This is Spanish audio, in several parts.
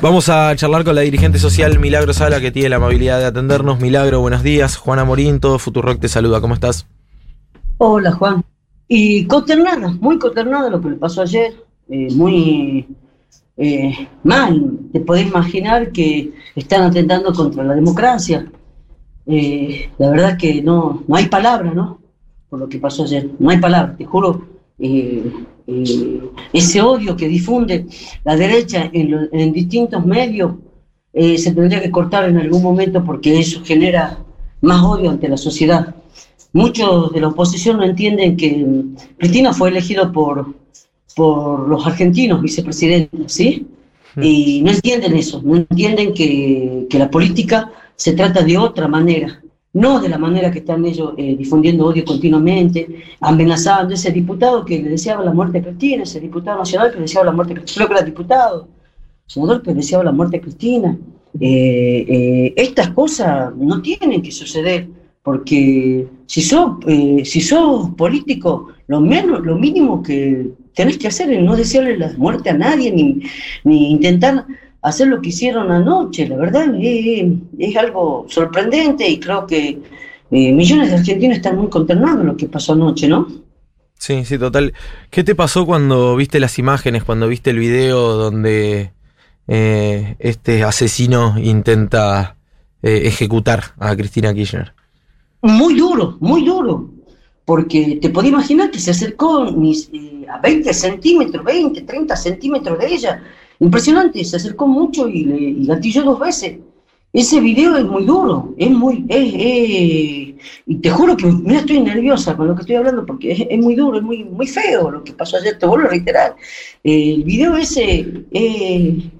Vamos a charlar con la dirigente social Milagro Sala, que tiene la amabilidad de atendernos. Milagro, buenos días. Juana Morín, todo Futurock te saluda. ¿Cómo estás? Hola, Juan. Y consternada, muy consternada lo que le pasó ayer. Eh, muy eh, mal. Te podés imaginar que están atentando contra la democracia. Eh, la verdad que no, no hay palabra, ¿no? Por lo que pasó ayer. No hay palabra, te juro. Eh, eh, ese odio que difunde la derecha en, distintos medios eh, se tendría que cortar en algún momento porque eso genera más odio ante la sociedad. Muchos de la oposición no entienden que Cristina fue elegido por, por los argentinos vicepresidentes, ¿sí? Mm. Y no entienden eso, no entienden que, que la política se trata de otra manera no de la manera que están ellos eh, difundiendo odio continuamente, amenazando. Ese diputado que le deseaba la muerte a Cristina, ese diputado nacional que le deseaba la muerte a Cristina, creo que era diputado, senador que deseaba la muerte a Cristina. Eh, eh, estas cosas no tienen que suceder, porque si sos, si político, lo, menos, lo mínimo que tenés que hacer es no desearle la muerte a nadie, ni, ni intentar hacer lo que hicieron anoche. La verdad es, algo sorprendente y creo que eh, millones de argentinos están muy consternados lo que pasó anoche, ¿no? Sí, sí, total. ¿Qué te pasó cuando viste las imágenes, cuando viste el video donde eh, este asesino intenta eh, ejecutar a Cristina Kirchner? Muy duro, muy duro. Porque te podía imaginar que se acercó a 20 centímetros, 20, 30 centímetros de ella Impresionante, se acercó mucho y, le, gatilló dos veces. Ese video es muy duro, es muy, y te juro que mira, estoy nerviosa con lo que estoy hablando porque es, muy duro, es muy, muy feo lo que pasó ayer, te vuelvo a reiterar. el video ese eh,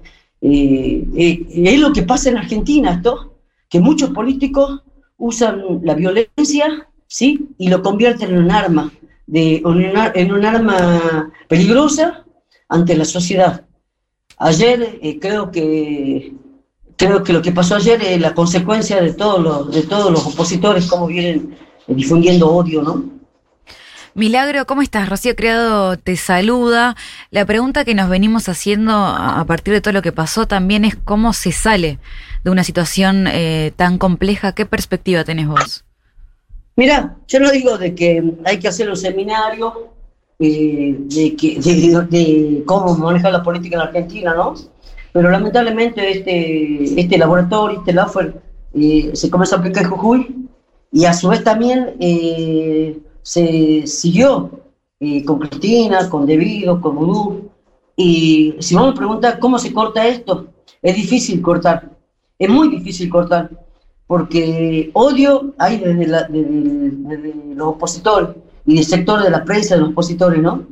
eh, es lo que pasa en Argentina, esto, que muchos políticos usan la violencia, ¿sí? Y lo convierten en un arma, de, en un arma peligrosa ante la sociedad. Ayer eh, creo que creo que lo que pasó ayer es la consecuencia de todos los, de todos los opositores, cómo vienen difundiendo odio, ¿no? Milagro, ¿cómo estás? Rocío Criado te saluda. La pregunta que nos venimos haciendo a partir de todo lo que pasó también es cómo se sale de una situación eh, tan compleja. ¿Qué perspectiva tenés vos? Mira, yo no digo de que hay que hacer un seminario eh, de, que, de, cómo manejar la política en Argentina, ¿no? Pero lamentablemente este, este laboratorio, este LAFER, eh, se comenzó a aplicar en Jujuy y a su vez también eh, se siguió con Cristina, con Debido, con Vudú. Y si vos me preguntas cómo se corta esto, es difícil cortar, es muy difícil cortar, porque odio hay desde, desde los opositores y del sector de la prensa, de los opositores, ¿no?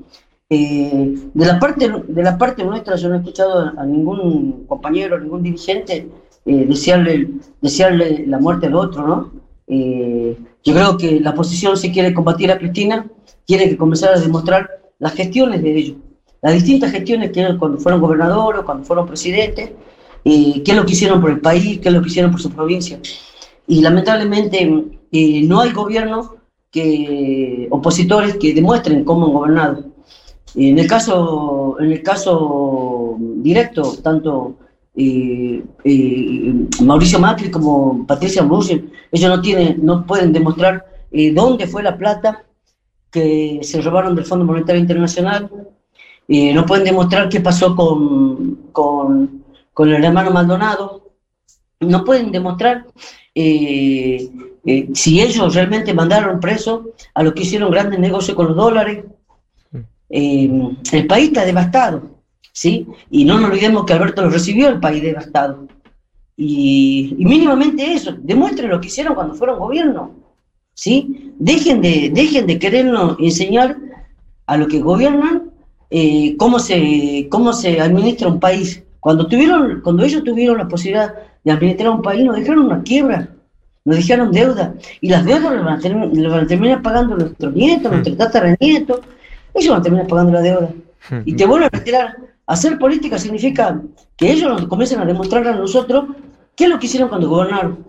Eh, de, la parte, de la parte nuestra yo no he escuchado a ningún compañero, a ningún dirigente eh, desearle, desearle la muerte al otro, ¿no? Eh, yo creo que la oposición si quiere combatir a Cristina, tiene que comenzar a demostrar las gestiones de ellos, las distintas gestiones que cuando fueron gobernadores, cuando fueron presidentes, qué es lo que hicieron por el país, qué es lo que hicieron por su provincia. Y lamentablemente no hay gobierno que opositores que demuestren cómo han gobernado. En el caso, en el caso directo, tanto eh, eh, Mauricio Macri como Patricia Bullrich, ellos no tienen, no pueden demostrar eh, dónde fue la plata que se robaron del Fondo Monetario Internacional, no pueden demostrar qué pasó con, con, con el hermano Maldonado, no pueden demostrar eh, si ellos realmente mandaron preso a los que hicieron grandes negocios con los dólares. Eh, el país está devastado, ¿sí? Y no nos olvidemos que Alberto lo recibió el país devastado. Y, mínimamente eso, demuestren lo que hicieron cuando fueron gobierno, ¿sí? Dejen de, dejen de querernos enseñar a los que gobiernan cómo, se, cómo se administra un país. Cuando, tuvieron, cuando ellos tuvieron la posibilidad de administrar un país, nos dejaron una quiebra, nos dejaron deuda, y las deudas las van a, terminar pagando nuestros nietos, nuestros hmm. tataranietos, ellos van a terminar pagando la deuda. Hmm. Y te vuelvo a retirar, hacer política significa que ellos nos comiencen a demostrar a nosotros qué es lo que hicieron cuando gobernaron,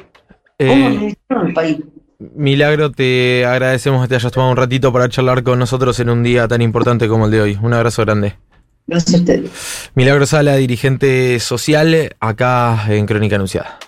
cómo eh, administraron el país. Milagro, te agradecemos que te hayas tomado un ratito para charlar con nosotros en un día tan importante como el de hoy. Un abrazo grande. Gracias a ustedes. Milagro Sala, dirigente social, acá en Crónica Anunciada.